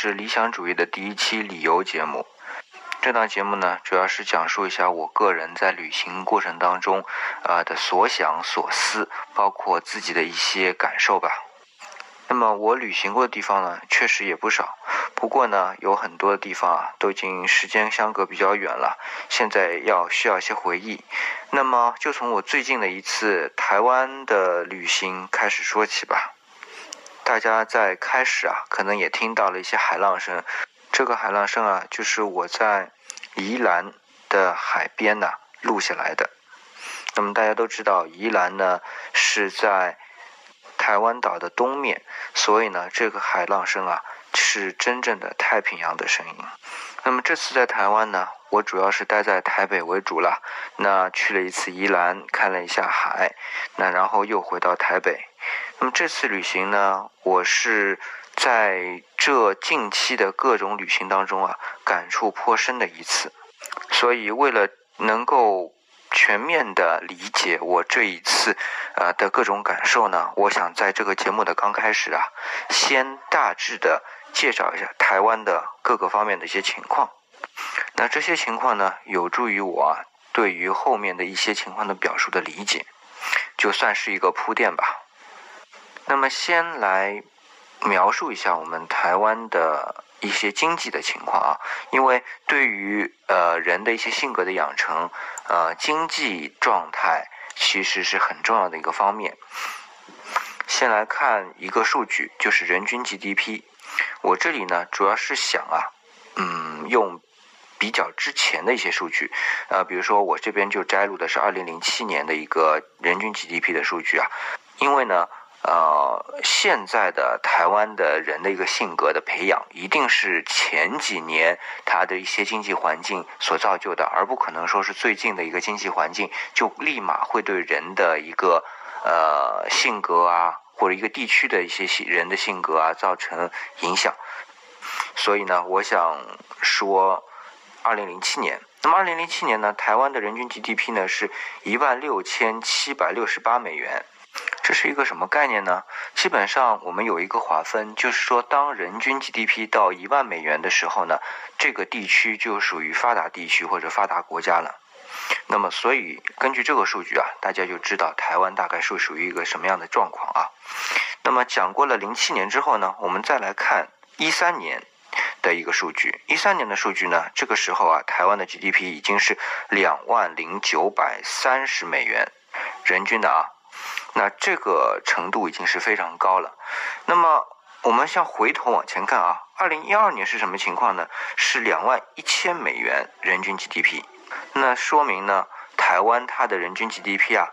是理想主义的第一期旅游节目。这档节目呢，主要是讲述一下我个人在旅行过程当中，啊的所想所思，包括自己的一些感受吧。那么我旅行过的地方呢，确实也不少。不过呢，有很多的地方啊，都已经时间相隔比较远了，现在要需要一些回忆。那么就从我最近的一次台湾的旅行开始说起吧。大家在开始啊，可能也听到了一些海浪声。这个海浪声啊，就是我在宜兰的海边呢录下来的。那么大家都知道，宜兰呢是在台湾岛的东面，所以呢，这个海浪声啊是真正的太平洋的声音。那么这次在台湾呢，我主要是待在台北为主了。那去了一次宜兰，看了一下海，那然后又回到台北。那么这次旅行呢，我是在这近期的各种旅行当中啊，感触颇深的一次。所以为了能够全面的理解我这一次呃的各种感受呢，我想在这个节目的刚开始啊，先大致的介绍一下台湾的各个方面的一些情况。那这些情况呢，有助于我对于后面的一些情况的表述的理解，就算是一个铺垫吧。那么，先来描述一下我们台湾的一些经济的情况啊，因为对于呃人的一些性格的养成，呃经济状态其实是很重要的一个方面。先来看一个数据，就是人均 GDP。我这里呢，主要是想啊，嗯，用比较之前的一些数据，呃，比如说我这边就摘录的是二零零七年的一个人均 GDP 的数据啊，因为呢。呃，现在的台湾的人的一个性格的培养，一定是前几年他的一些经济环境所造就的，而不可能说是最近的一个经济环境就立马会对人的一个呃性格啊，或者一个地区的一些人的性格啊造成影响。所以呢，我想说，二零零七年，那么二零零七年呢，台湾的人均 GDP 呢是一万六千七百六十八美元。这是一个什么概念呢？基本上我们有一个划分，就是说，当人均 GDP 到一万美元的时候呢，这个地区就属于发达地区或者发达国家了。那么，所以根据这个数据啊，大家就知道台湾大概是属于一个什么样的状况啊。那么讲过了零七年之后呢，我们再来看一三年的一个数据。一三年的数据呢，这个时候啊，台湾的 GDP 已经是两万零九百三十美元人均的啊。那这个程度已经是非常高了。那么我们像回头往前看啊，二零一二年是什么情况呢？是两万一千美元人均 GDP。那说明呢，台湾它的人均 GDP 啊，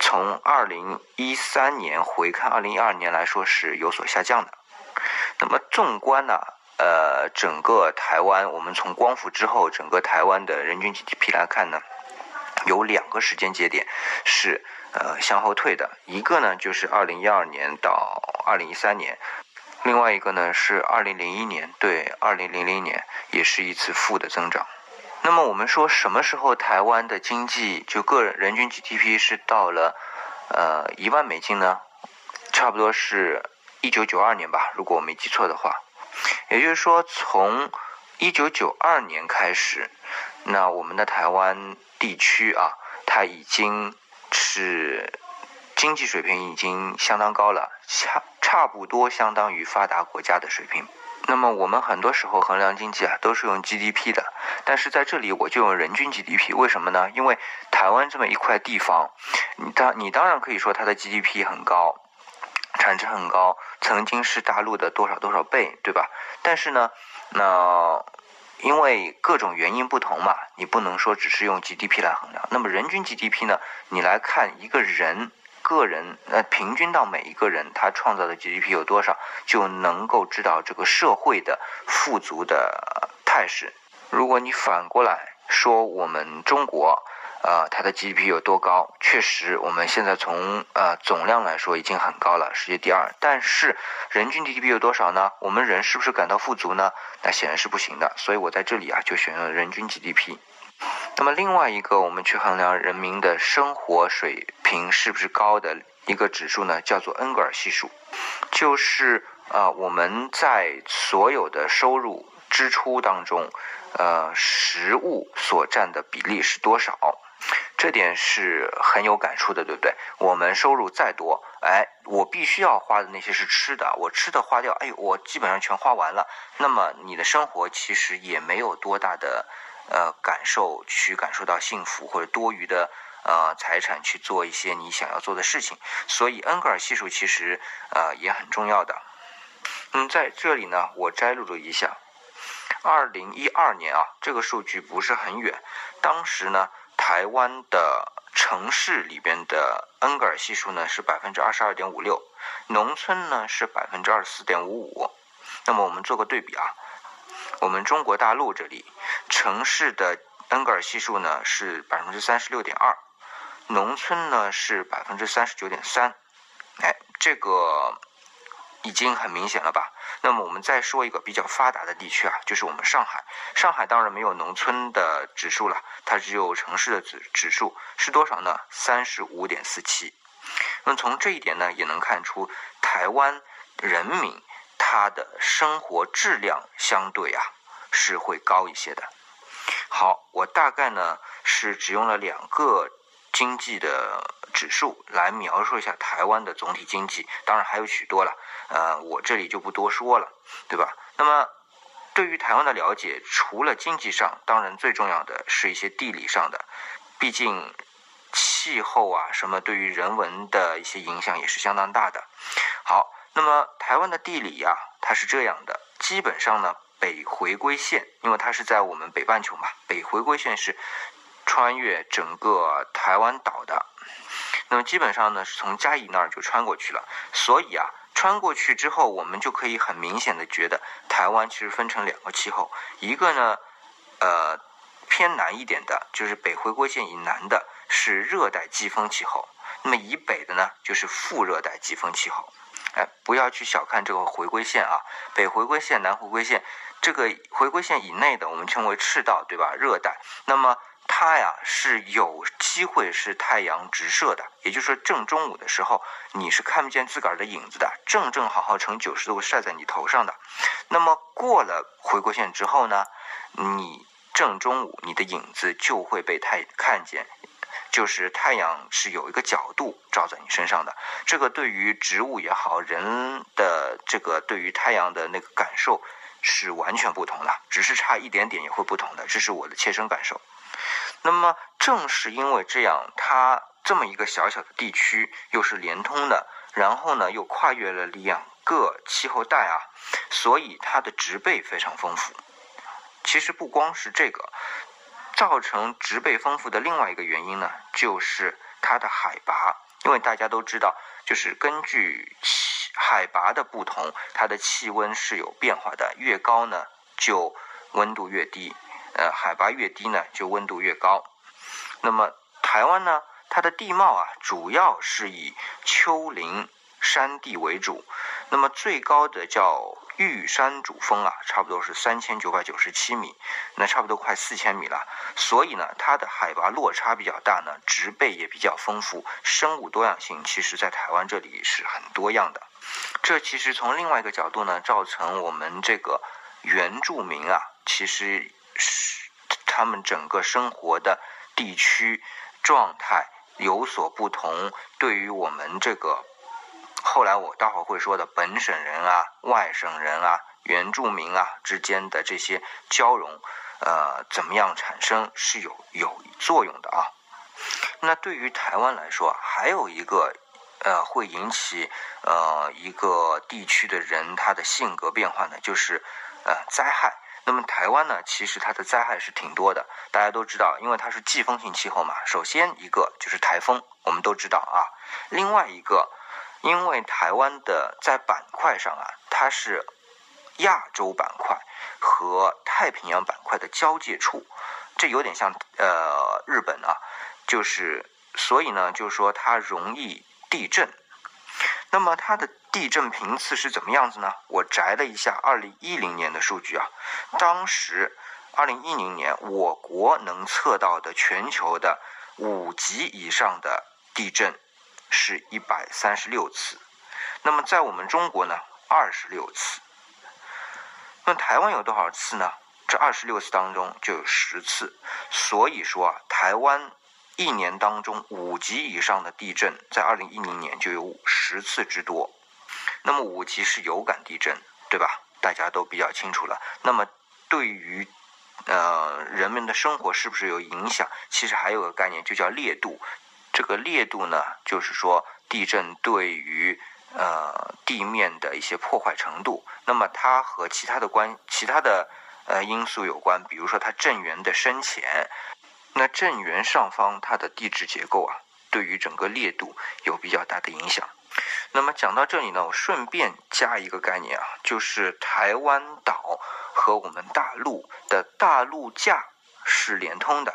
从二零一三年回看二零一二年来说是有所下降的。那么纵观呢，呃，整个台湾，我们从光复之后整个台湾的人均 GDP 来看呢，有两个时间节点是。呃，向后退的一个呢，就是二零一二年到二零一三年，另外一个呢是二零零一年对二零零零年，也是一次负的增长。那么我们说什么时候台湾的经济就个人人均 GDP 是到了呃一万美金呢？差不多是一九九二年吧，如果我没记错的话。也就是说，从一九九二年开始，那我们的台湾地区啊，它已经。是经济水平已经相当高了，差差不多相当于发达国家的水平。那么我们很多时候衡量经济啊，都是用 GDP 的，但是在这里我就用人均 GDP。为什么呢？因为台湾这么一块地方，你当你当然可以说它的 GDP 很高，产值很高，曾经是大陆的多少多少倍，对吧？但是呢，那。因为各种原因不同嘛，你不能说只是用 GDP 来衡量。那么人均 GDP 呢？你来看一个人个人，呃，平均到每一个人他创造的 GDP 有多少，就能够知道这个社会的富足的态势。如果你反过来说，我们中国。呃，它的 GDP 有多高？确实，我们现在从呃总量来说已经很高了，世界第二。但是人均 GDP 有多少呢？我们人是不是感到富足呢？那显然是不行的。所以我在这里啊就选用了人均 GDP。那么另外一个我们去衡量人民的生活水平是不是高的一个指数呢，叫做恩格尔系数，就是啊，我们在所有的收入支出当中，呃，食物所占的比例是多少？这点是很有感触的，对不对？我们收入再多，哎，我必须要花的那些是吃的，我吃的花掉，哎，我基本上全花完了。那么你的生活其实也没有多大的呃感受，去感受到幸福或者多余的呃财产去做一些你想要做的事情。所以恩格尔系数其实呃也很重要的。嗯，在这里呢，我摘录了一下，二零一二年啊，这个数据不是很远，当时呢。台湾的城市里边的恩格尔系数呢是百分之二十二点五六，农村呢是百分之二十四点五五。那么我们做个对比啊，我们中国大陆这里城市的恩格尔系数呢是百分之三十六点二，农村呢是百分之三十九点三。哎，这个。已经很明显了吧？那么我们再说一个比较发达的地区啊，就是我们上海。上海当然没有农村的指数了，它只有城市的指指数是多少呢？三十五点四七。那么从这一点呢，也能看出台湾人民他的生活质量相对啊是会高一些的。好，我大概呢是只用了两个。经济的指数来描述一下台湾的总体经济，当然还有许多了，呃，我这里就不多说了，对吧？那么对于台湾的了解，除了经济上，当然最重要的是一些地理上的，毕竟气候啊什么对于人文的一些影响也是相当大的。好，那么台湾的地理呀，它是这样的，基本上呢，北回归线，因为它是在我们北半球嘛，北回归线是。穿越整个台湾岛的，那么基本上呢是从嘉义那儿就穿过去了。所以啊，穿过去之后，我们就可以很明显的觉得，台湾其实分成两个气候，一个呢，呃，偏南一点的，就是北回归线以南的，是热带季风气候；那么以北的呢，就是副热带季风气候。哎，不要去小看这个回归线啊，北回归线、南回归线，这个回归线以内的，我们称为赤道，对吧？热带。那么它呀是有机会是太阳直射的，也就是说正中午的时候你是看不见自个儿的影子的，正正好好呈九十度晒在你头上的。那么过了回归线之后呢，你正中午你的影子就会被太看见，就是太阳是有一个角度照在你身上的。这个对于植物也好，人的这个对于太阳的那个感受是完全不同的，只是差一点点也会不同的，这是我的切身感受。那么正是因为这样，它这么一个小小的地区又是连通的，然后呢又跨越了两个气候带啊，所以它的植被非常丰富。其实不光是这个，造成植被丰富的另外一个原因呢，就是它的海拔。因为大家都知道，就是根据气海拔的不同，它的气温是有变化的，越高呢就温度越低。呃，海拔越低呢，就温度越高。那么台湾呢，它的地貌啊，主要是以丘陵山地为主。那么最高的叫玉山主峰啊，差不多是三千九百九十七米，那差不多快四千米了。所以呢，它的海拔落差比较大呢，植被也比较丰富，生物多样性其实在台湾这里是很多样的。这其实从另外一个角度呢，造成我们这个原住民啊，其实。是他们整个生活的地区状态有所不同，对于我们这个后来我待会儿会说的本省人啊、外省人啊、原住民啊之间的这些交融，呃，怎么样产生是有有作用的啊。那对于台湾来说，还有一个呃会引起呃一个地区的人他的性格变化呢，就是呃灾害。那么台湾呢，其实它的灾害是挺多的。大家都知道，因为它是季风性气候嘛。首先一个就是台风，我们都知道啊。另外一个，因为台湾的在板块上啊，它是亚洲板块和太平洋板块的交界处，这有点像呃日本啊，就是所以呢，就是说它容易地震。那么它的地震频次是怎么样子呢？我摘了一下二零一零年的数据啊，当时二零一零年我国能测到的全球的五级以上的地震是一百三十六次。那么在我们中国呢，二十六次。那台湾有多少次呢？这二十六次当中就有十次。所以说啊，台湾一年当中五级以上的地震，在二零一零年就有十次之多。那么五级是有感地震，对吧？大家都比较清楚了。那么对于呃人们的生活是不是有影响？其实还有个概念，就叫烈度。这个烈度呢，就是说地震对于呃地面的一些破坏程度。那么它和其他的关其他的呃因素有关，比如说它震源的深浅。那震源上方它的地质结构啊，对于整个烈度有比较大的影响。那么讲到这里呢，我顺便加一个概念啊，就是台湾岛和我们大陆的大陆架是连通的。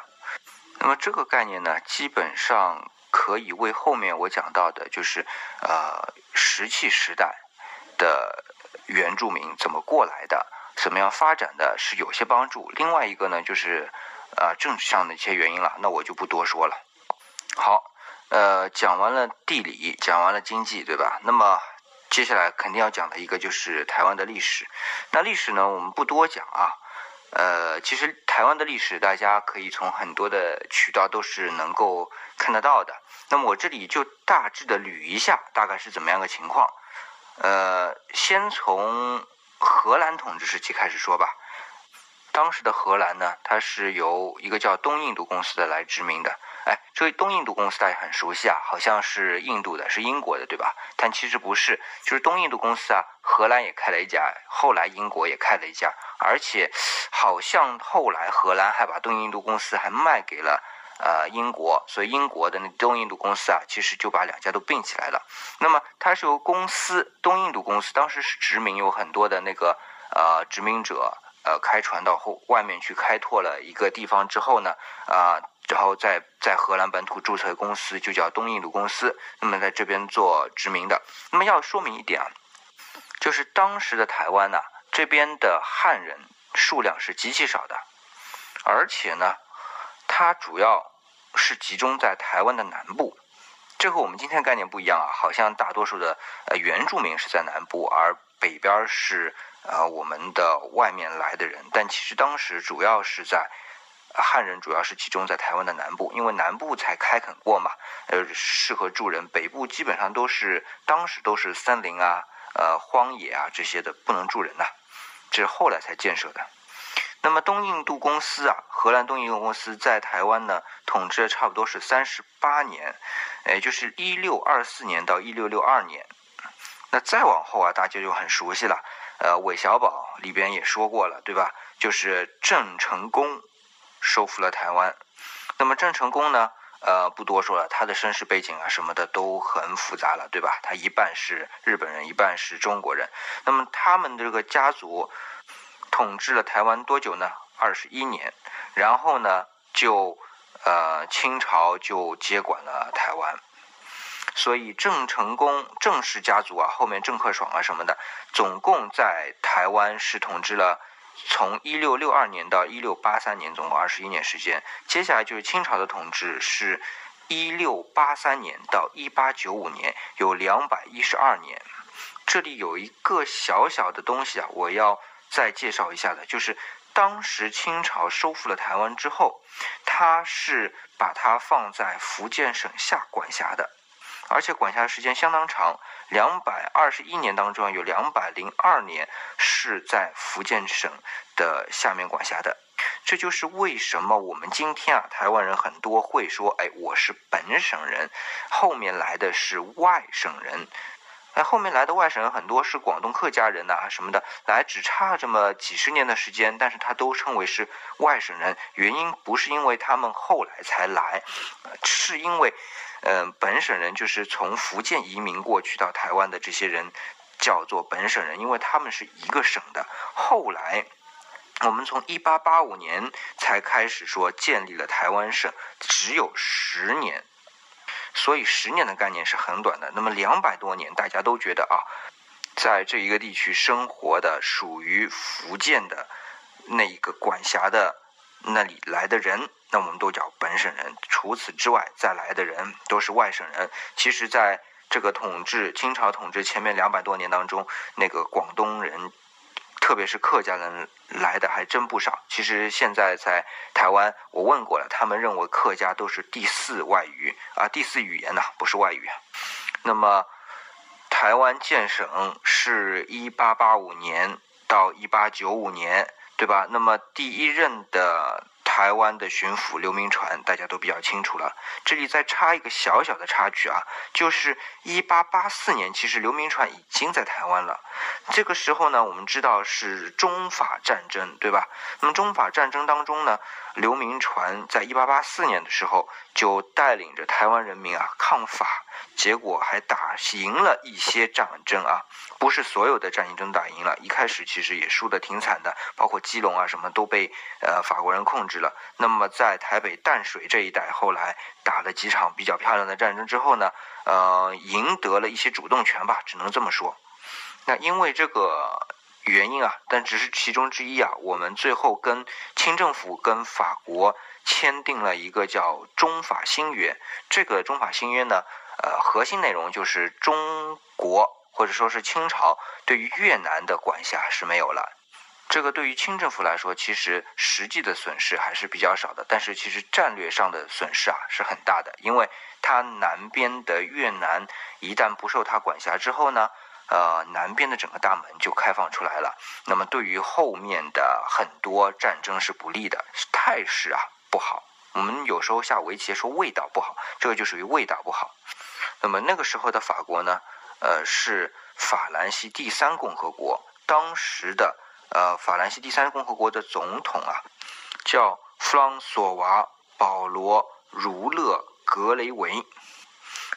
那么这个概念呢，基本上可以为后面我讲到的，就是呃石器时代的原住民怎么过来的，怎么样发展的，是有些帮助。另外一个呢，就是啊政治上的一些原因了，那我就不多说了。好。呃，讲完了地理，讲完了经济，对吧？那么接下来肯定要讲的一个就是台湾的历史。那历史呢，我们不多讲啊。呃，其实台湾的历史，大家可以从很多的渠道都是能够看得到的。那么我这里就大致的捋一下，大概是怎么样个情况。呃，先从荷兰统治时期开始说吧。当时的荷兰呢，它是由一个叫东印度公司的来殖民的。哎，这位东印度公司大家很熟悉啊，好像是印度的，是英国的，对吧？但其实不是，就是东印度公司啊，荷兰也开了一家，后来英国也开了一家，而且好像后来荷兰还把东印度公司还卖给了呃英国，所以英国的那东印度公司啊，其实就把两家都并起来了。那么它是由公司东印度公司当时是殖民，有很多的那个呃殖民者呃开船到后外面去开拓了一个地方之后呢，啊。然后在在荷兰本土注册公司就叫东印度公司，那么在这边做殖民的。那么要说明一点啊，就是当时的台湾呢，这边的汉人数量是极其少的，而且呢，它主要是集中在台湾的南部，这和我们今天概念不一样啊，好像大多数的呃原住民是在南部，而北边是呃我们的外面来的人，但其实当时主要是在。汉人主要是集中在台湾的南部，因为南部才开垦过嘛，呃，适合住人。北部基本上都是当时都是森林啊、呃荒野啊这些的，不能住人呐。这是后来才建设的。那么东印度公司啊，荷兰东印度公司在台湾呢统治了差不多是三十八年，也就是一六二四年到一六六二年。那再往后啊，大家就很熟悉了。呃，韦小宝里边也说过了，对吧？就是郑成功。收复了台湾，那么郑成功呢？呃，不多说了，他的身世背景啊什么的都很复杂了，对吧？他一半是日本人，一半是中国人。那么他们这个家族统治了台湾多久呢？二十一年。然后呢，就呃清朝就接管了台湾。所以郑成功郑氏家族啊，后面郑克爽啊什么的，总共在台湾是统治了。从一六六二年到一六八三年，总共二十一年时间。接下来就是清朝的统治，是一六八三年到一八九五年，有两百一十二年。这里有一个小小的东西啊，我要再介绍一下的，就是当时清朝收复了台湾之后，它是把它放在福建省下管辖的。而且管辖的时间相当长，两百二十一年当中有两百零二年是在福建省的下面管辖的。这就是为什么我们今天啊，台湾人很多会说，哎，我是本省人，后面来的是外省人。哎，后面来的外省人很多是广东客家人呐什么的，来只差这么几十年的时间，但是他都称为是外省人。原因不是因为他们后来才来，是因为。嗯，本省人就是从福建移民过去到台湾的这些人，叫做本省人，因为他们是一个省的。后来，我们从一八八五年才开始说建立了台湾省，只有十年，所以十年的概念是很短的。那么两百多年，大家都觉得啊，在这一个地区生活的属于福建的那一个管辖的那里来的人。那我们都叫本省人，除此之外再来的人都是外省人。其实，在这个统治清朝统治前面两百多年当中，那个广东人，特别是客家人来的还真不少。其实现在在台湾，我问过了，他们认为客家都是第四外语啊，第四语言呐，不是外语。那么，台湾建省是一八八五年到一八九五年，对吧？那么第一任的。台湾的巡抚刘铭传，大家都比较清楚了。这里再插一个小小的插曲啊，就是一八八四年，其实刘铭传已经在台湾了。这个时候呢，我们知道是中法战争，对吧？那么中法战争当中呢，刘铭传在一八八四年的时候就带领着台湾人民啊抗法。结果还打赢了一些战争啊，不是所有的战役都打赢了。一开始其实也输得挺惨的，包括基隆啊什么都被呃法国人控制了。那么在台北淡水这一带，后来打了几场比较漂亮的战争之后呢，呃，赢得了一些主动权吧，只能这么说。那因为这个原因啊，但只是其中之一啊，我们最后跟清政府跟法国签订了一个叫中法新约。这个中法新约呢。呃，核心内容就是中国或者说是清朝对于越南的管辖是没有了。这个对于清政府来说，其实实际的损失还是比较少的，但是其实战略上的损失啊是很大的，因为它南边的越南一旦不受它管辖之后呢，呃，南边的整个大门就开放出来了。那么对于后面的很多战争是不利的，态势啊不好。我们有时候下围棋说味道不好，这个就属于味道不好。那么那个时候的法国呢，呃，是法兰西第三共和国。当时的呃法兰西第三共和国的总统啊，叫弗朗索瓦·保罗·儒勒·格雷维。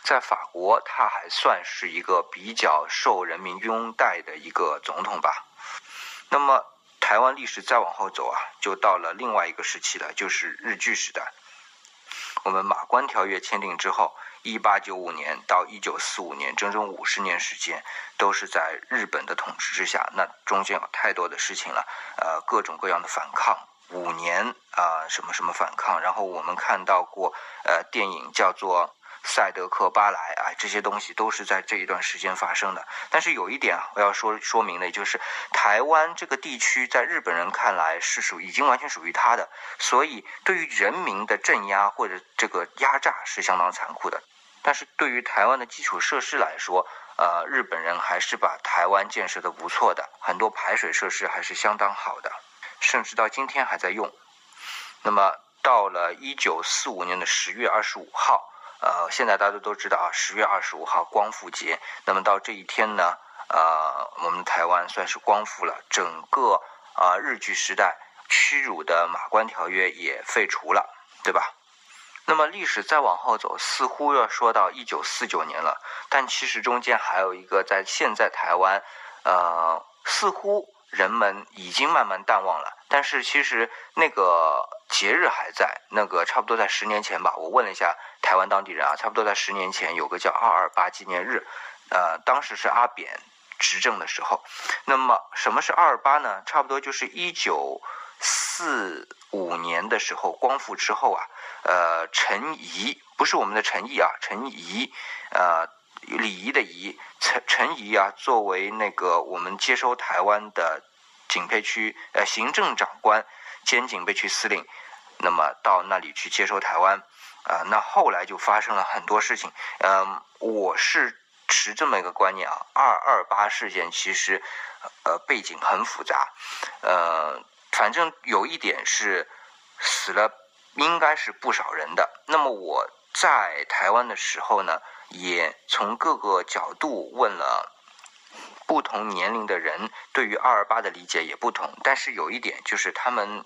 在法国，他还算是一个比较受人民拥戴的一个总统吧。那么台湾历史再往后走啊，就到了另外一个时期了，就是日据时代。我们马关条约签订之后。一八九五年到一九四五年，整整五十年时间，都是在日本的统治之下。那中间有太多的事情了，呃，各种各样的反抗，五年啊，什么什么反抗。然后我们看到过，呃，电影叫做。赛德克巴莱啊，这些东西都是在这一段时间发生的。但是有一点啊，我要说说明的，就是台湾这个地区在日本人看来是属已经完全属于他的，所以对于人民的镇压或者这个压榨是相当残酷的。但是对于台湾的基础设施来说，呃，日本人还是把台湾建设的不错的，很多排水设施还是相当好的，甚至到今天还在用。那么到了一九四五年的十月二十五号。呃，现在大家都知道啊，十月二十五号光复节。那么到这一天呢，呃，我们台湾算是光复了，整个啊日据时代屈辱的马关条约也废除了，对吧？那么历史再往后走，似乎要说到一九四九年了，但其实中间还有一个在现在台湾，呃，似乎人们已经慢慢淡忘了，但是其实那个。节日还在那个差不多在十年前吧，我问了一下台湾当地人啊，差不多在十年前有个叫二二八纪念日，呃，当时是阿扁执政的时候。那么什么是二二八呢？差不多就是一九四五年的时候光复之后啊，呃，陈仪不是我们的陈毅啊，陈仪，呃，礼仪的仪，陈陈仪啊，作为那个我们接收台湾的警备区呃行政长官兼警备区司令。那么到那里去接收台湾，啊，那后来就发生了很多事情。嗯，我是持这么一个观念啊，二二八事件其实，呃，背景很复杂，呃，反正有一点是死了，应该是不少人的。那么我在台湾的时候呢，也从各个角度问了不同年龄的人，对于二二八的理解也不同。但是有一点就是他们。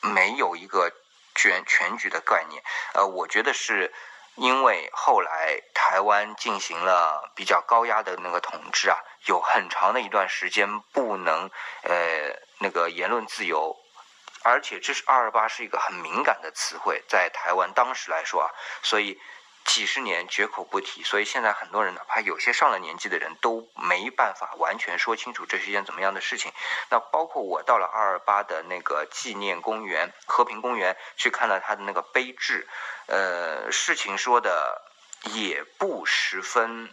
没有一个全全局的概念，呃，我觉得是因为后来台湾进行了比较高压的那个统治啊，有很长的一段时间不能呃那个言论自由，而且这是二二八是一个很敏感的词汇，在台湾当时来说啊，所以。几十年绝口不提，所以现在很多人哪怕有些上了年纪的人都没办法完全说清楚这是一件怎么样的事情。那包括我到了二二八的那个纪念公园和平公园去看了他的那个碑志，呃，事情说的也不十分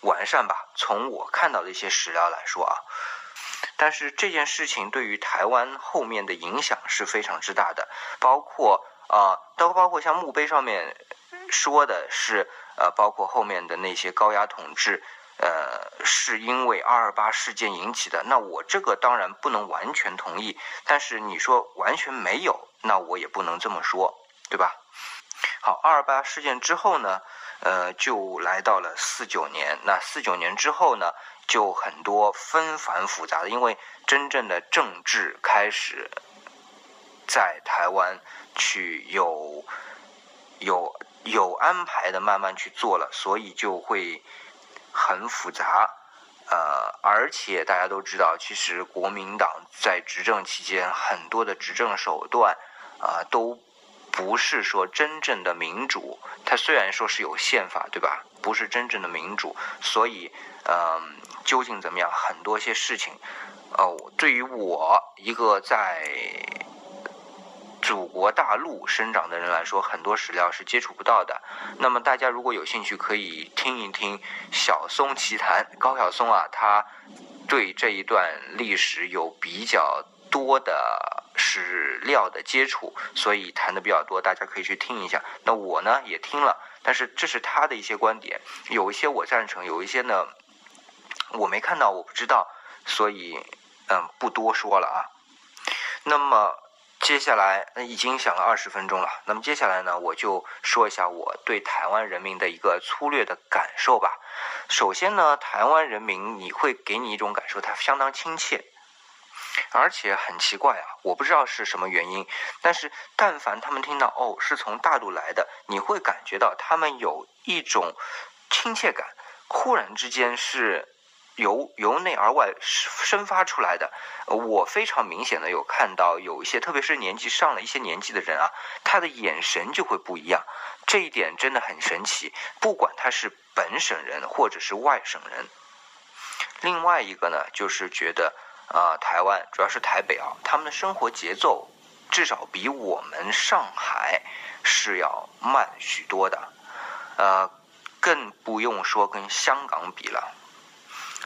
完善吧。从我看到的一些史料来说啊，但是这件事情对于台湾后面的影响是非常之大的，包括啊，都包括像墓碑上面说的是，呃，包括后面的那些高压统治。呃，是因为二二八事件引起的，那我这个当然不能完全同意，但是你说完全没有，那我也不能这么说，对吧？好，二二八事件之后呢，呃，就来到了四九年，那四九年之后呢，就很多纷繁复杂的，因为真正的政治开始在台湾去有有有安排的慢慢去做了，所以就会。很复杂，呃，而且大家都知道，其实国民党在执政期间很多的执政手段啊，都不是说真正的民主。它虽然说是有宪法，对吧？不是真正的民主，所以，嗯，究竟怎么样？很多些事情，哦，对于我一个在。祖国大陆生长的人来说，很多史料是接触不到的。那么大家如果有兴趣，可以听一听《小松奇谈》。高晓松啊，他对这一段历史有比较多的史料的接触，所以谈的比较多，大家可以去听一下。那我呢也听了，但是这是他的一些观点，有一些我赞成，有一些呢我没看到，我不知道，所以嗯不多说了啊。那么。接下来，已经想了二十分钟了。那么接下来呢，我就说一下我对台湾人民的一个粗略的感受吧。首先呢，台湾人民你会给你一种感受，他相当亲切，而且很奇怪啊，我不知道是什么原因，但是但凡他们听到哦是从大陆来的，你会感觉到他们有一种亲切感，忽然之间是。由由内而外生发出来的，我非常明显的有看到有一些，特别是年纪上了一些年纪的人啊，他的眼神就会不一样，这一点真的很神奇。不管他是本省人或者是外省人，另外一个呢，就是觉得啊，台湾主要是台北啊，他们的生活节奏至少比我们上海是要慢许多的，呃，更不用说跟香港比了。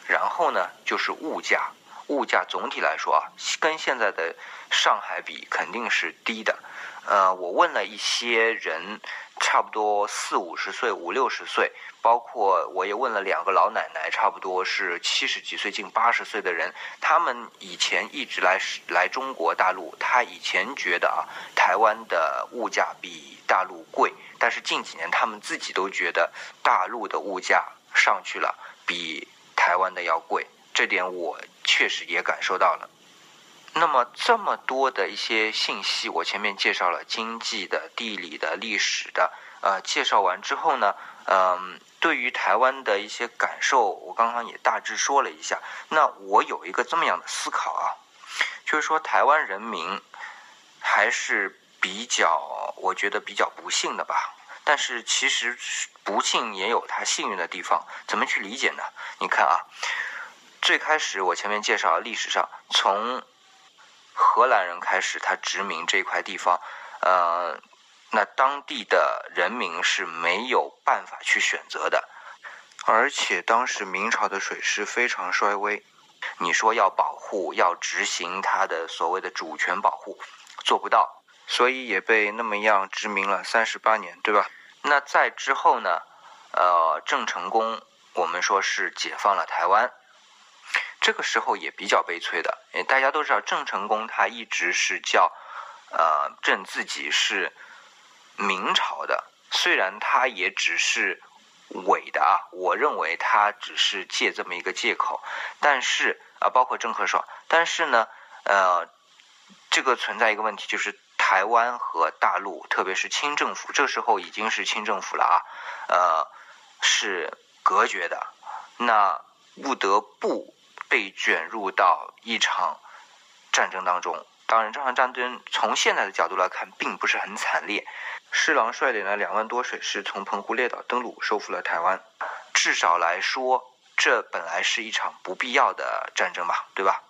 然后呢，就是物价，物价总体来说啊，跟现在的上海比肯定是低的。呃，我问了一些人，差不多四五十岁、五六十岁，包括我也问了两个老奶奶，差不多是七十几岁、近八十岁的人，他们以前一直来来中国大陆，他以前觉得啊，台湾的物价比大陆贵，但是近几年他们自己都觉得大陆的物价上去了，比。台湾的要贵，这点我确实也感受到了。那么这么多的一些信息，我前面介绍了经济的、地理的、历史的，呃，介绍完之后呢，嗯，对于台湾的一些感受，我刚刚也大致说了一下。那我有一个这么样的思考啊，就是说台湾人民还是比较，我觉得比较不幸的吧。但是其实不幸也有它幸运的地方，怎么去理解呢？你看啊，最开始我前面介绍历史上，从荷兰人开始，他殖民这块地方，呃，那当地的人民是没有办法去选择的，而且当时明朝的水师非常衰微，你说要保护、要执行他的所谓的主权保护，做不到。所以也被那么样殖民了三十八年，对吧？那在之后呢？呃，郑成功，我们说是解放了台湾，这个时候也比较悲催的。大家都知道，郑成功他一直是叫，呃，郑自己是明朝的，虽然他也只是伪的啊，我认为他只是借这么一个借口，但是啊，包括郑和爽，但是呢，呃，这个存在一个问题就是。台湾和大陆，特别是清政府，这时候已经是清政府了啊，呃，是隔绝的，那不得不被卷入到一场战争当中。当然，这场战争从现在的角度来看，并不是很惨烈。施琅率领了两万多水师从澎湖列岛登陆，收复了台湾。至少来说，这本来是一场不必要的战争吧，对吧？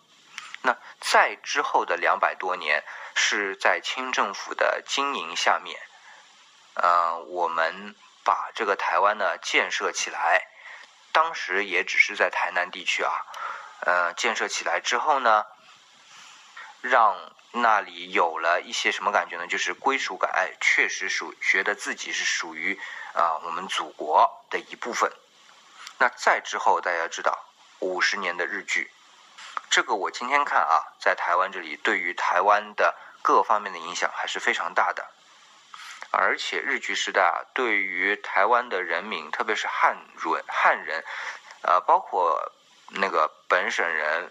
那在之后的两百多年。是在清政府的经营下面，呃，我们把这个台湾呢建设起来，当时也只是在台南地区啊，呃，建设起来之后呢，让那里有了一些什么感觉呢？就是归属感，确实属觉得自己是属于啊我们祖国的一部分。那再之后，大家知道五十年的日剧，这个我今天看啊，在台湾这里对于台湾的各方面的影响还是非常大的。而且日据时代啊，对于台湾的人民，特别是汉人、汉人，呃，包括那个本省人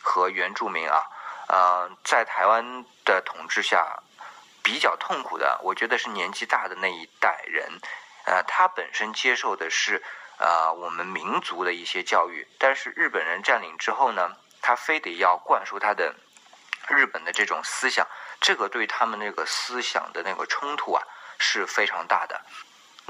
和原住民啊，呃，在台湾的统治下比较痛苦的，我觉得是年纪大的那一代人，呃，他本身接受的是呃我们民族的一些教育，但是日本人占领之后呢，他非得要灌输他的日本的这种思想。这个对他们那个思想的那个冲突啊是非常大的。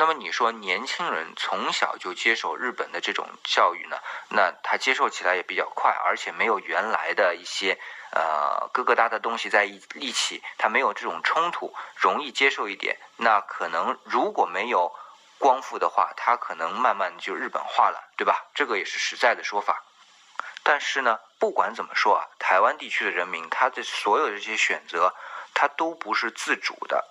那么你说年轻人从小就接受日本的这种教育呢？那他接受起来也比较快，而且没有原来的一些呃疙疙瘩的东西在一一起，他没有这种冲突，容易接受一点。那可能如果没有光复的话，他可能慢慢就日本化了，对吧？这个也是实在的说法。但是呢，不管怎么说啊，台湾地区的人民他的所有的这些选择，他都不是自主的。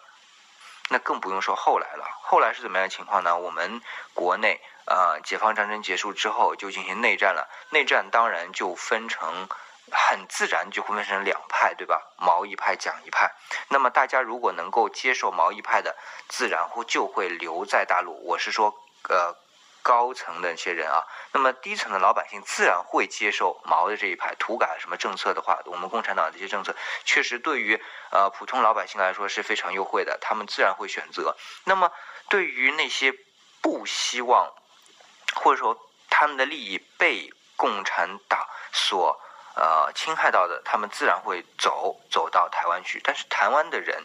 那更不用说后来了。后来是怎么样的情况呢？我们国内呃，解放战争结束之后就进行内战了。内战当然就分成，很自然就会分成两派，对吧？毛一派、蒋一派。那么大家如果能够接受毛一派的，自然会就会留在大陆。我是说，呃。高层的一些人啊，那么低层的老百姓自然会接受毛的这一派，土改什么政策的话，我们共产党这些政策确实对于呃普通老百姓来说是非常优惠的，他们自然会选择。那么对于那些不希望或者说他们的利益被共产党所呃侵害到的，他们自然会走走到台湾去。但是台湾的人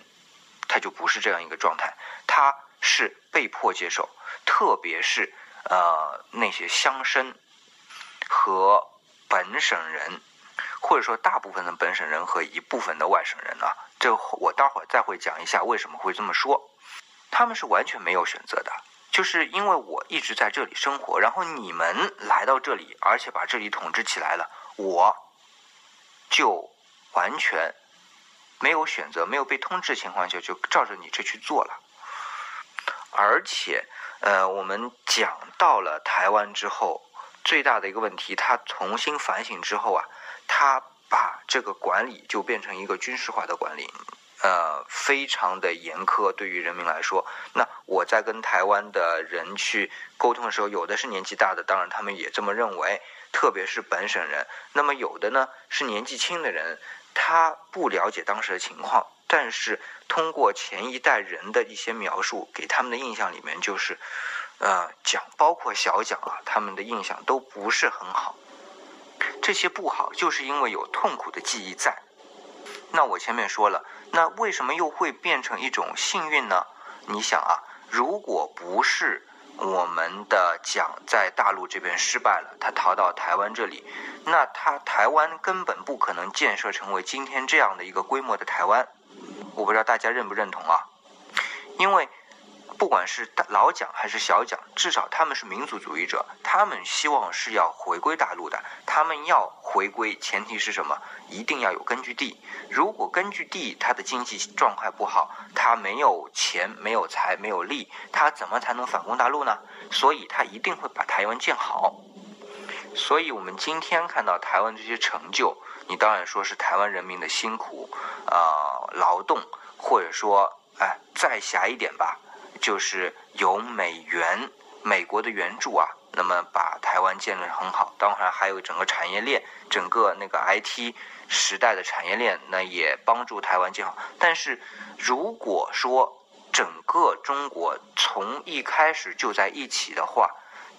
他就不是这样一个状态，他是被迫接受，特别是。呃，那些乡绅和本省人，或者说大部分的本省人和一部分的外省人呢，这我待会儿再会讲一下为什么会这么说。他们是完全没有选择的，就是因为我一直在这里生活，然后你们来到这里，而且把这里统治起来了，我就完全没有选择，没有被通知情况下就照着你这去做了，而且。呃，我们讲到了台湾之后，最大的一个问题，他重新反省之后啊，他把这个管理就变成一个军事化的管理，呃，非常的严苛，对于人民来说。那我在跟台湾的人去沟通的时候，有的是年纪大的，当然他们也这么认为，特别是本省人。那么有的呢是年纪轻的人，他不了解当时的情况。但是通过前一代人的一些描述，给他们的印象里面就是，呃，蒋包括小蒋啊，他们的印象都不是很好。这些不好，就是因为有痛苦的记忆在。那我前面说了，那为什么又会变成一种幸运呢？你想啊，如果不是我们的蒋在大陆这边失败了，他逃到台湾这里，那他台湾根本不可能建设成为今天这样的一个规模的台湾。我不知道大家认不认同啊？因为不管是大老蒋还是小蒋，至少他们是民族主义者，他们希望是要回归大陆的。他们要回归，前提是什么？一定要有根据地。如果根据地他的经济状况不好，他没有钱、没有财、没有力，他怎么才能反攻大陆呢？所以他一定会把台湾建好。所以我们今天看到台湾这些成就。你当然说是台湾人民的辛苦，啊，劳动，或者说，哎，再狭一点吧，就是有美元、美国的援助啊，那么把台湾建立很好。当然还有整个产业链，整个那个 IT 时代的产业链，那也帮助台湾建好。但是如果说整个中国从一开始就在一起的话，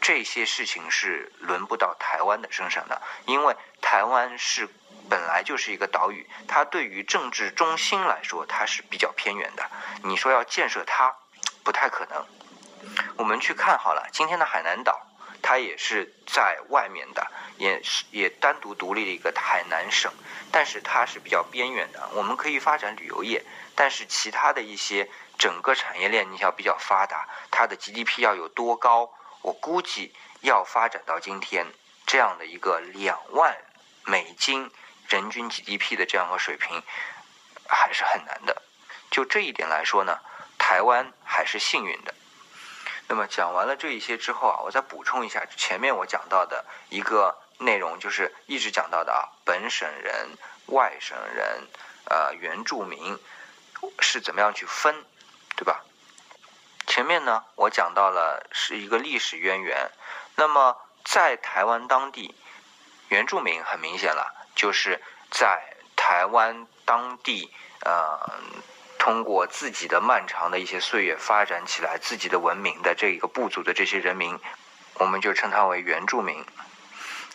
这些事情是轮不到台湾的身上的，因为台湾是。本来就是一个岛屿，它对于政治中心来说，它是比较偏远的。你说要建设它，不太可能。我们去看好了，今天的海南岛，它也是在外面的，也是也单独独立的一个海南省，但是它是比较边远的。我们可以发展旅游业，但是其他的一些整个产业链，你要比较发达，它的 GDP 要有多高？我估计要发展到今天这样的一个两万美金人均 GDP 的这样一个水平，还是很难的。就这一点来说呢，台湾还是幸运的。那么讲完了这一些之后啊，我再补充一下前面我讲到的一个内容，就是一直讲到的啊，本省人、外省人、呃原住民是怎么样去分，对吧？前面呢，我讲到了是一个历史渊源。那么在台湾当地，原住民很明显了，就是在台湾当地，呃，通过自己的漫长的一些岁月发展起来自己的文明的这一个部族的这些人民，我们就称他为原住民。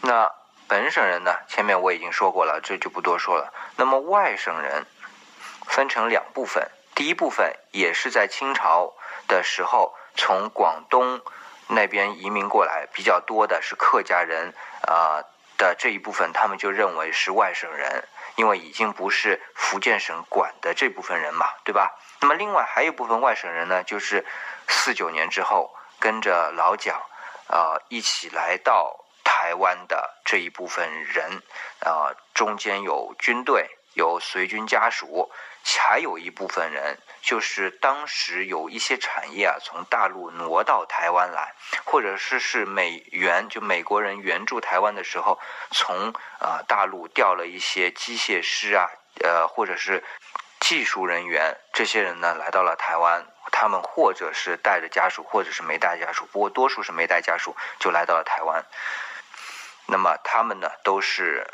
那本省人呢，前面我已经说过了，这就不多说了。那么外省人分成两部分，第一部分也是在清朝的时候从广东。那边移民过来比较多的是客家人啊的这一部分，他们就认为是外省人，因为已经不是福建省管的这部分人嘛，对吧？那么另外还有一部分外省人呢，就是四九年之后跟着老蒋啊一起来到台湾的这一部分人啊，中间有军队，有随军家属。还有一部分人，就是当时有一些产业啊，从大陆挪到台湾来，或者是是美元，就美国人援助台湾的时候，从啊大陆调了一些机械师啊，呃，或者是技术人员，这些人呢来到了台湾，他们或者是带着家属，或者是没带家属，不过多数是没带家属就来到了台湾。那么他们呢都是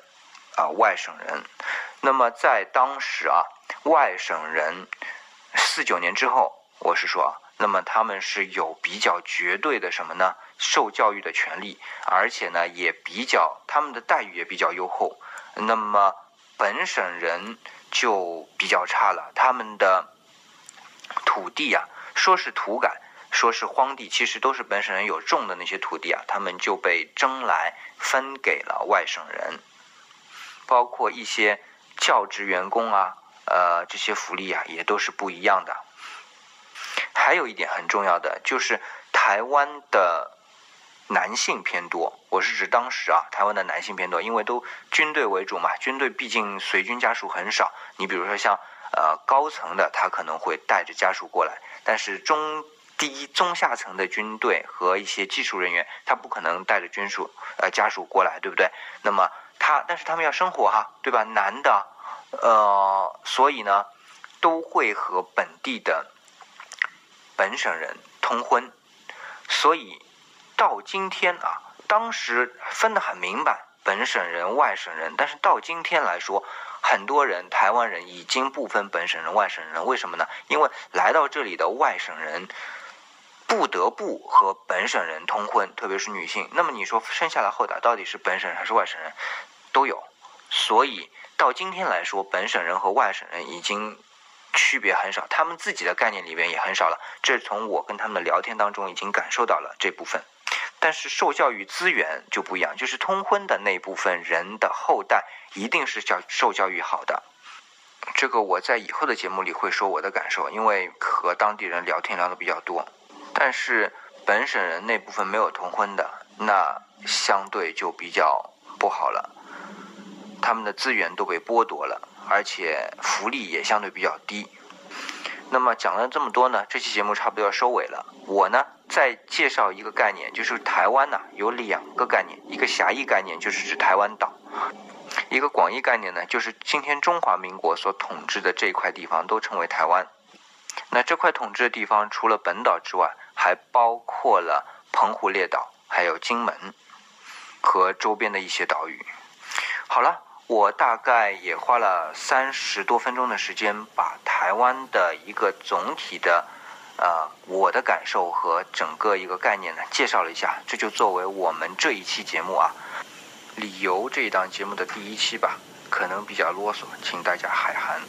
啊外省人。那么在当时啊。外省人，四九年之后，我是说，那么他们是有比较绝对的什么呢？受教育的权利，而且呢，也比较他们的待遇也比较优厚。那么本省人就比较差了，他们的土地啊，说是土改，说是荒地，其实都是本省人有种的那些土地啊，他们就被征来分给了外省人，包括一些教职员工啊。呃，这些福利啊，也都是不一样的。还有一点很重要的，就是台湾的男性偏多。我是指当时啊，台湾的男性偏多，因为都军队为主嘛，军队毕竟随军家属很少。你比如说像呃高层的，他可能会带着家属过来，但是中低中下层的军队和一些技术人员，他不可能带着军属呃家属过来，对不对？那么他，但是他们要生活哈，对吧？男的。呃，所以呢，都会和本地的本省人通婚，所以到今天啊，当时分得很明白，本省人、外省人。但是到今天来说，很多人台湾人已经不分本省人、外省人，为什么呢？因为来到这里的外省人不得不和本省人通婚，特别是女性。那么你说生下来后代到底是本省人还是外省人，都有，所以。到今天来说，本省人和外省人已经区别很少，他们自己的概念里边也很少了。这从我跟他们的聊天当中已经感受到了这部分。但是受教育资源就不一样，就是通婚的那部分人的后代一定是教受教育好的。这个我在以后的节目里会说我的感受，因为和当地人聊天聊的比较多。但是本省人那部分没有通婚的，那相对就比较不好了。他们的资源都被剥夺了，而且福利也相对比较低。那么讲了这么多呢，这期节目差不多要收尾了。我呢再介绍一个概念，就是台湾呢有两个概念，一个狭义概念就是指台湾岛，一个广义概念呢就是今天中华民国所统治的这一块地方都称为台湾。那这块统治的地方除了本岛之外，还包括了澎湖列岛，还有金门和周边的一些岛屿。好了。我大概也花了三十多分钟的时间，把台湾的一个总体的，呃，我的感受和整个一个概念呢介绍了一下，这就作为我们这一期节目啊，理由这一档节目的第一期吧，可能比较啰嗦，请大家海涵。